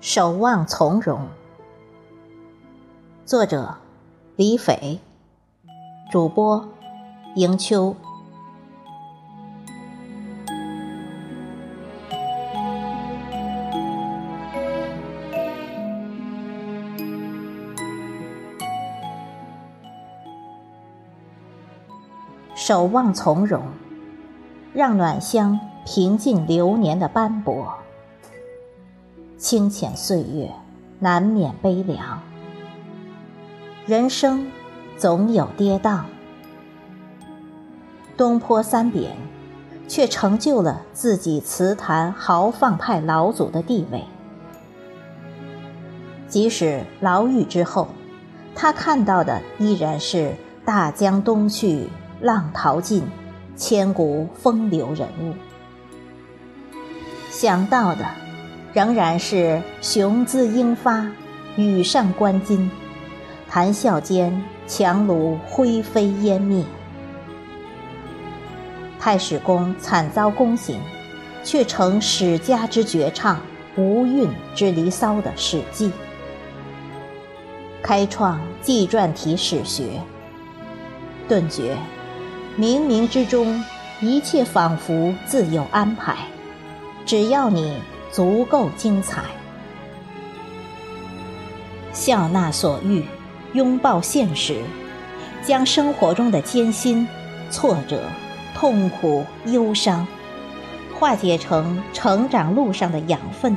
守望从容。作者：李斐，主播：迎秋。守望从容，让暖香平静流年的斑驳。清浅岁月，难免悲凉。人生总有跌宕，东坡三贬，却成就了自己词坛豪放派老祖的地位。即使牢狱之后，他看到的依然是大江东去，浪淘尽，千古风流人物。想到的。仍然是雄姿英发，羽扇纶巾，谈笑间樯橹灰飞烟灭。太史公惨遭宫刑，却成史家之绝唱，无韵之离骚的《史记》，开创纪传体史学，顿觉冥冥之中一切仿佛自有安排，只要你。足够精彩，笑纳所欲，拥抱现实，将生活中的艰辛、挫折、痛苦、忧伤，化解成成长路上的养分，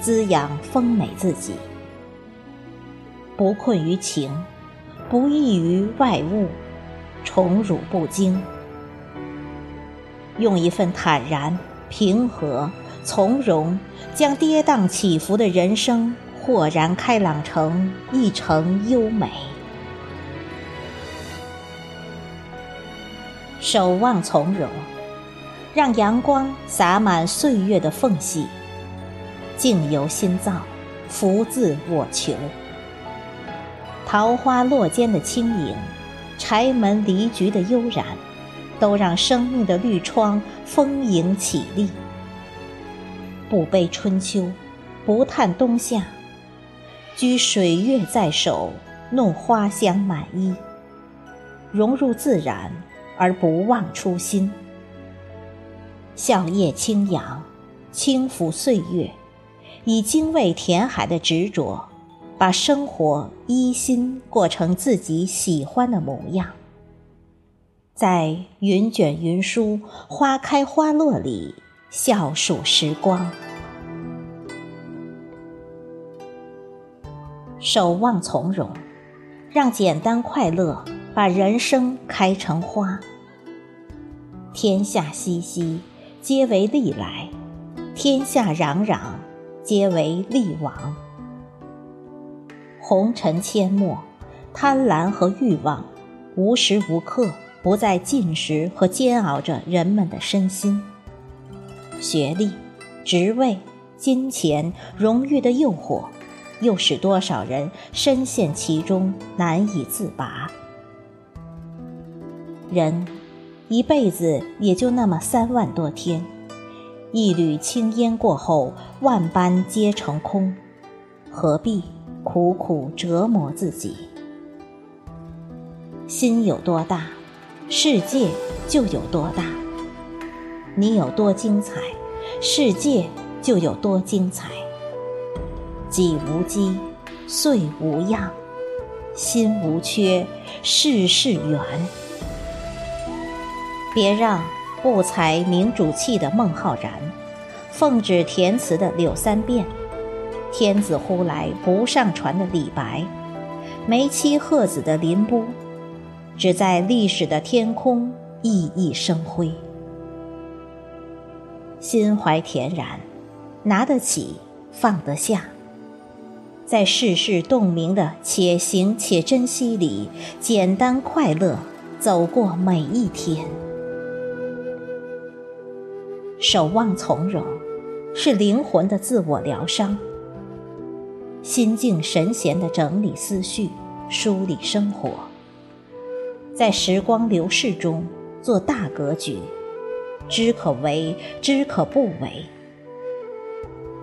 滋养丰美自己。不困于情，不异于外物，宠辱不惊，用一份坦然、平和。从容，将跌宕起伏的人生豁然开朗成一程优美。守望从容，让阳光洒满岁月的缝隙。境由心造，福自我求。桃花落间的轻盈，柴门离菊的悠然，都让生命的绿窗丰盈绮丽。不悲春秋，不叹冬夏，居水月在手，弄花香满衣，融入自然而不忘初心。笑靥轻扬，轻抚岁月，以精卫填海的执着，把生活一心过成自己喜欢的模样，在云卷云舒、花开花落里。笑数时光，守望从容，让简单快乐把人生开成花。天下熙熙，皆为利来；天下攘攘，皆为利往。红尘阡陌，贪婪和欲望，无时无刻不在侵蚀和煎熬着人们的身心。学历、职位、金钱、荣誉的诱惑，又使多少人深陷其中难以自拔？人一辈子也就那么三万多天，一缕青烟过后，万般皆成空，何必苦苦折磨自己？心有多大，世界就有多大。你有多精彩，世界就有多精彩。己无羁，岁无恙，心无缺，事事圆。别让不才明主气的孟浩然，奉旨填词的柳三变，天子呼来不上船的李白，梅妻鹤子的林波，只在历史的天空熠熠生辉。心怀恬然，拿得起，放得下，在世事洞明的且行且珍惜里，简单快乐走过每一天。守望从容，是灵魂的自我疗伤；心静神闲的整理思绪，梳理生活，在时光流逝中做大格局，知可为，知可不为，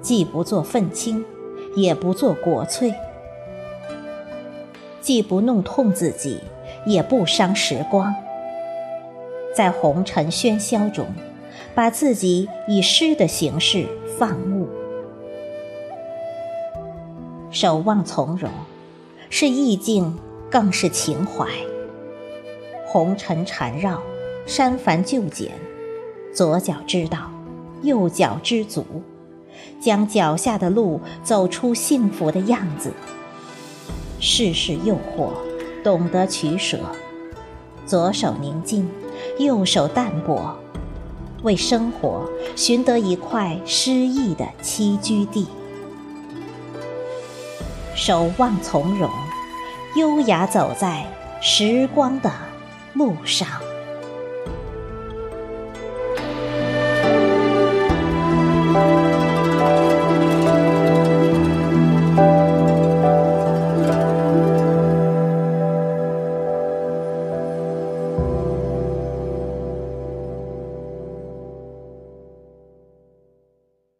既不做愤青，也不做国粹，既不弄痛自己，也不伤时光，在红尘喧嚣中，把自己以诗的形式放牧。守望从容，是意境，更是情怀。红尘缠绕，删繁就简，左脚知道，右脚知足，将脚下的路走出幸福的样子。世事诱惑，懂得取舍，左手宁静，右手淡泊，为生活寻得一块诗意的栖居地。守望从容，优雅走在时光的路上。